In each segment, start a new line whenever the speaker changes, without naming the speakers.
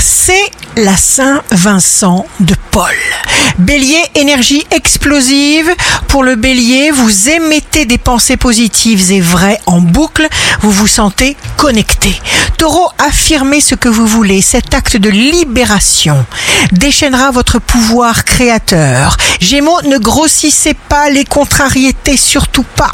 c'est la Saint-Vincent de Paul. Bélier, énergie explosive. Pour le bélier, vous émettez des pensées positives et vraies en boucle. Vous vous sentez connecté. Taureau, affirmez ce que vous voulez. Cet acte de libération déchaînera votre pouvoir créateur. Gémeaux, ne grossissez pas les contrariétés, surtout pas.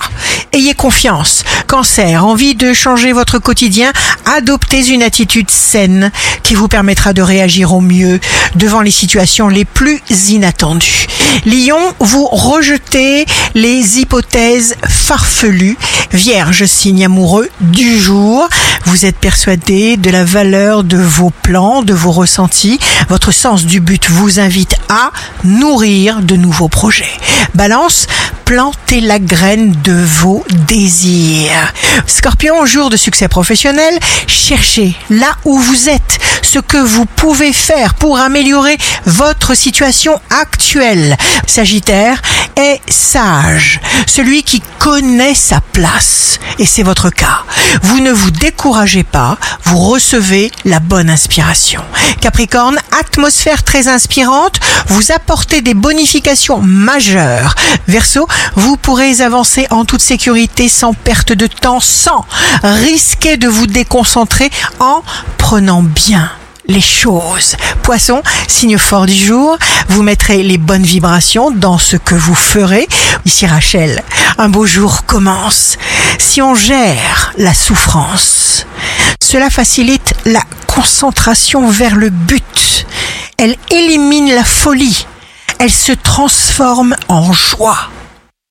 Ayez confiance. Cancer, envie de changer votre quotidien, adoptez une attitude saine qui vous permettra de réagir au mieux devant les situations les plus inattendues. Lion, vous rejetez les hypothèses farfelues. Vierge, signe amoureux du jour, vous êtes persuadé de la valeur de vos plans, de vos ressentis. Votre sens du but vous invite à nourrir de nouveaux projets. Balance, plantez la graine de vos désirs. Scorpion, jour de succès professionnel, cherchez là où vous êtes ce que vous pouvez faire pour améliorer votre situation actuelle. Sagittaire est sage, celui qui connaît sa place. Et c'est votre cas. Vous ne vous découragez pas, vous recevez la bonne inspiration. Capricorne, atmosphère très inspirante, vous apportez des bonifications majeures. Verseau, vous pourrez avancer en toute sécurité sans perte de temps, sans risquer de vous déconcentrer en prenant bien les choses. Poisson, signe fort du jour, vous mettrez les bonnes vibrations dans ce que vous ferez. Ici Rachel, un beau jour commence. Si on gère la souffrance, cela facilite la concentration vers le but. Elle élimine la folie. Elle se transforme en joie.